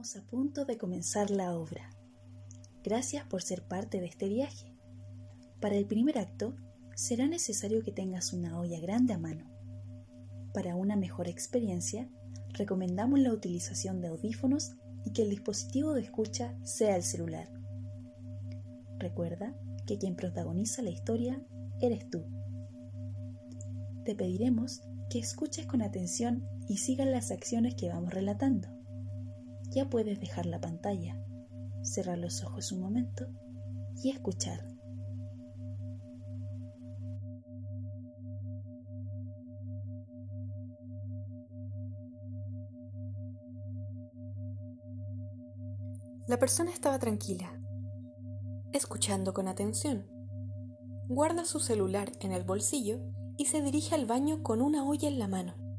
Estamos a punto de comenzar la obra. Gracias por ser parte de este viaje. Para el primer acto, será necesario que tengas una olla grande a mano. Para una mejor experiencia, recomendamos la utilización de audífonos y que el dispositivo de escucha sea el celular. Recuerda que quien protagoniza la historia eres tú. Te pediremos que escuches con atención y sigas las acciones que vamos relatando ya puedes dejar la pantalla, cerrar los ojos un momento y escuchar. La persona estaba tranquila, escuchando con atención. Guarda su celular en el bolsillo y se dirige al baño con una olla en la mano.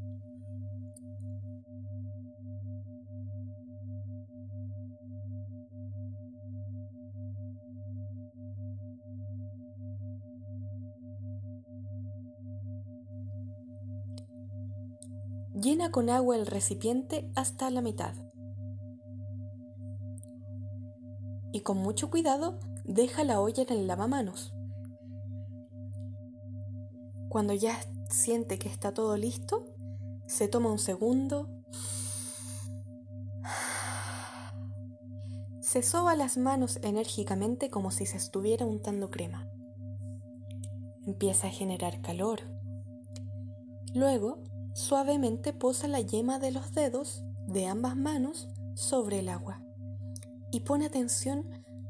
Llena con agua el recipiente hasta la mitad. Y con mucho cuidado deja la olla en el lavamanos. Cuando ya siente que está todo listo, se toma un segundo, se soba las manos enérgicamente como si se estuviera untando crema. Empieza a generar calor. Luego Suavemente posa la yema de los dedos de ambas manos sobre el agua y pone atención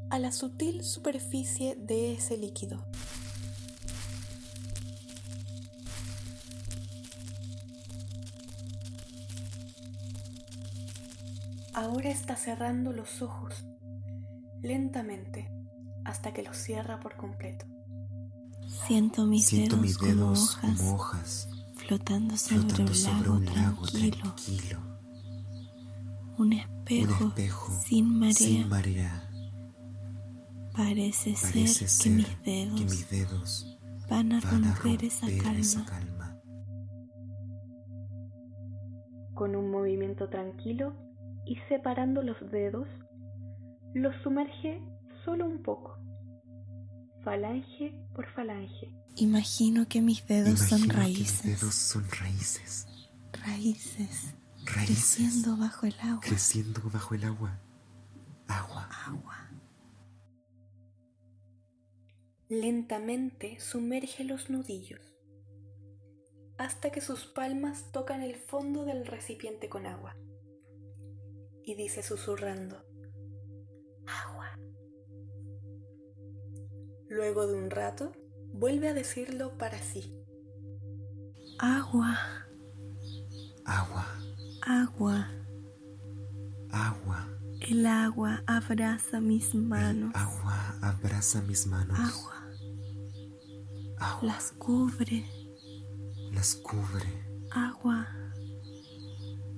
a la sutil superficie de ese líquido. Ahora está cerrando los ojos lentamente hasta que los cierra por completo. Siento mis Siento dedos, mis dedos como, hojas, como hojas flotando sobre, flotando un, sobre lago un lago tranquilo. tranquilo. Un espejo, Un espejo sin marea. sin marea. Parece, Parece ser, que mis ser dedos que mis dedos van a van a romper, esa, romper calma. esa calma. Con un movimiento tranquilo y separando los dedos, los sumerge solo un poco, falange por falange. Imagino que mis dedos son que raíces. mis dedos son raíces. Raíces. Raíces. Creciendo bajo el agua. Creciendo bajo el agua. Agua. agua. Lentamente sumerge los nudillos hasta que sus palmas tocan el fondo del recipiente con agua. Y dice susurrando, agua. Luego de un rato, vuelve a decirlo para sí. Agua. Agua. Agua. Agua. El agua abraza mis El manos. agua abraza mis manos. Agua. Agua Las cubre. las cubre. Agua.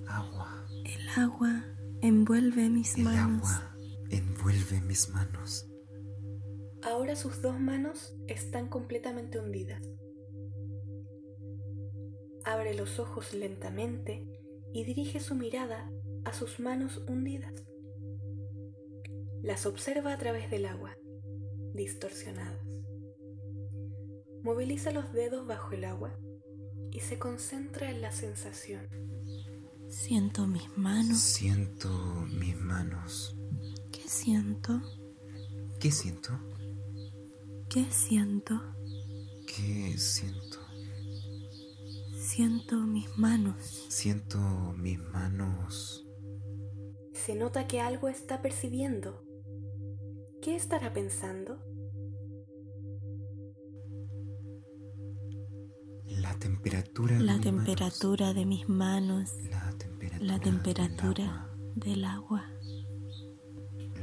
Agua. El agua envuelve mis El manos. agua envuelve mis manos. Ahora sus dos manos están completamente hundidas. Abre los ojos lentamente y dirige su mirada a sus manos hundidas. Las observa a través del agua, distorsionadas. Moviliza los dedos bajo el agua y se concentra en la sensación. Siento mis manos. Siento mis manos. ¿Qué siento? ¿Qué siento? ¿Qué siento? ¿Qué siento? Siento mis manos. Siento mis manos. Se nota que algo está percibiendo. ¿Qué estará pensando? La temperatura. de La mis temperatura de mis manos. manos. La temperatura. La del temperatura del agua. agua.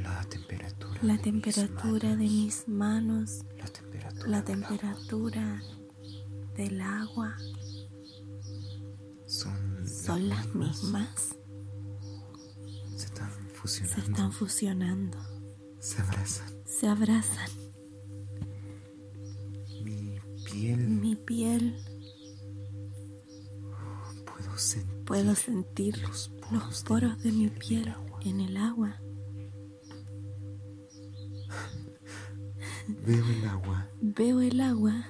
La temperatura. La temperatura de mis manos. La temperatura. La del agua. temperatura del agua. Son, Son las mismas. Se están Se fusionando. están fusionando. Se abrazan. Se abrazan. Mi piel. Mi piel. Puedo sentir. Puedo sentir los los poros de mi piel. En el agua. Veo el agua, Veo el agua,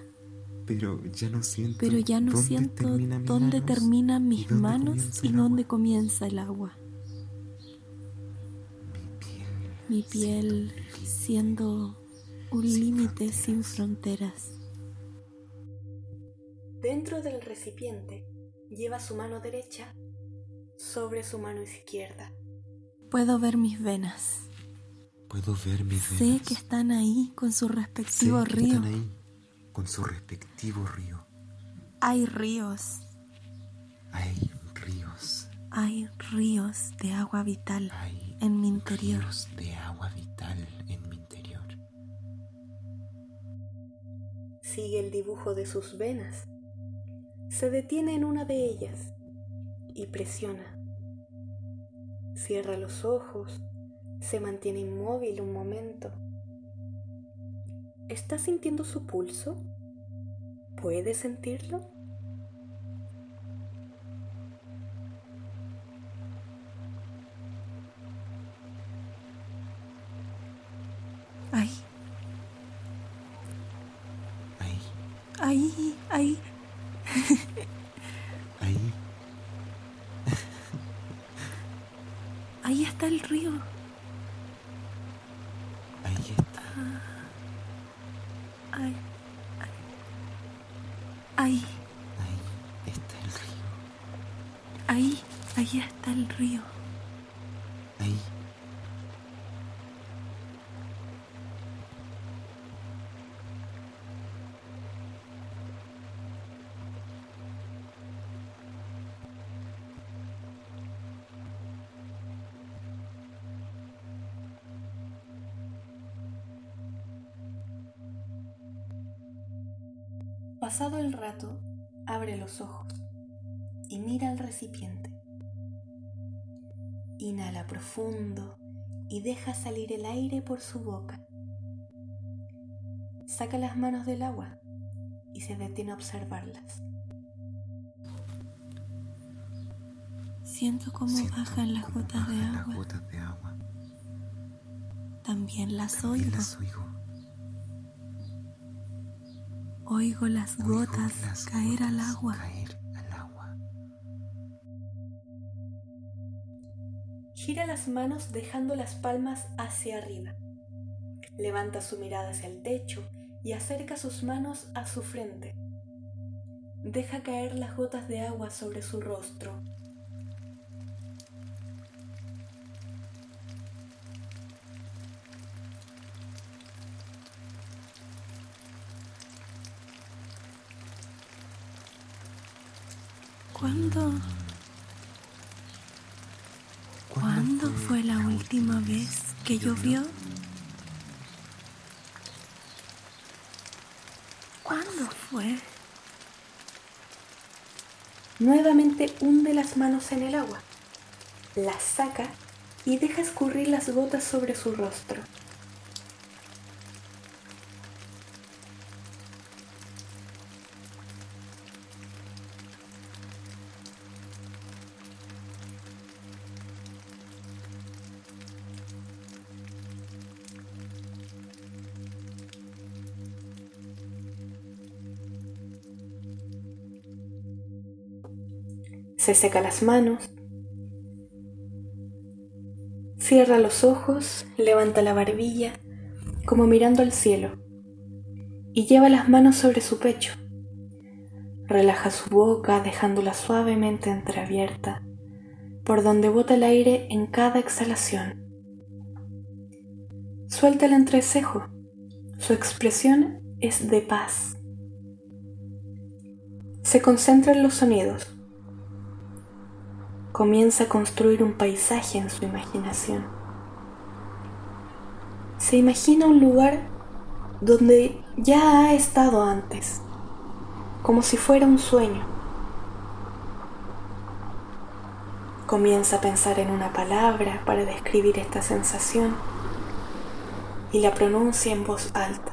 pero ya no siento. pero ya no dónde siento terminan mis dónde manos terminan y mis dónde manos comienza y el dónde agua. comienza el agua. Mi piel. Mi piel siendo un límite sin fronteras. Dentro del recipiente lleva su mano derecha sobre su mano izquierda. Puedo ver mis venas. Puedo ver mis Sé venas. que están ahí con su Sé respectivo que río. están ahí, con su respectivo río. Hay ríos, Hay ríos. hay ríos de agua vital Hay en mi interior. ríos de agua vital en mi interior. Sigue el dibujo de sus venas. Se detiene en una de ellas y presiona. Cierra los ojos, se mantiene inmóvil un momento. ¿Está sintiendo su pulso? ¿Puede sentirlo? Ahí, Ahí, ahí, ahí. ahí. Ahí está el río. Ahí, ahí, Ahí está el río. ahí, ahí está el río. Ahí. Pasado el rato, abre los ojos y mira al recipiente. Inhala profundo y deja salir el aire por su boca. Saca las manos del agua y se detiene a observarlas. Siento cómo Siento bajan las cómo gotas de bajan las agua. gotas de agua. También las También oigo. las oigo. Oigo las Oigo gotas las caer al agua. Caer al agua. Gira las manos dejando las palmas hacia arriba. Levanta su mirada hacia el techo y acerca sus manos a su frente. Deja caer las gotas de agua sobre su rostro. ¿Cuándo? ¿Cuándo fue la última vez que llovió? ¿Cuándo fue? Nuevamente hunde las manos en el agua, las saca y deja escurrir las gotas sobre su rostro. Se seca las manos, cierra los ojos, levanta la barbilla como mirando al cielo y lleva las manos sobre su pecho. Relaja su boca dejándola suavemente entreabierta, por donde bota el aire en cada exhalación. Suelta el entrecejo, su expresión es de paz. Se concentra en los sonidos. Comienza a construir un paisaje en su imaginación. Se imagina un lugar donde ya ha estado antes, como si fuera un sueño. Comienza a pensar en una palabra para describir esta sensación y la pronuncia en voz alta.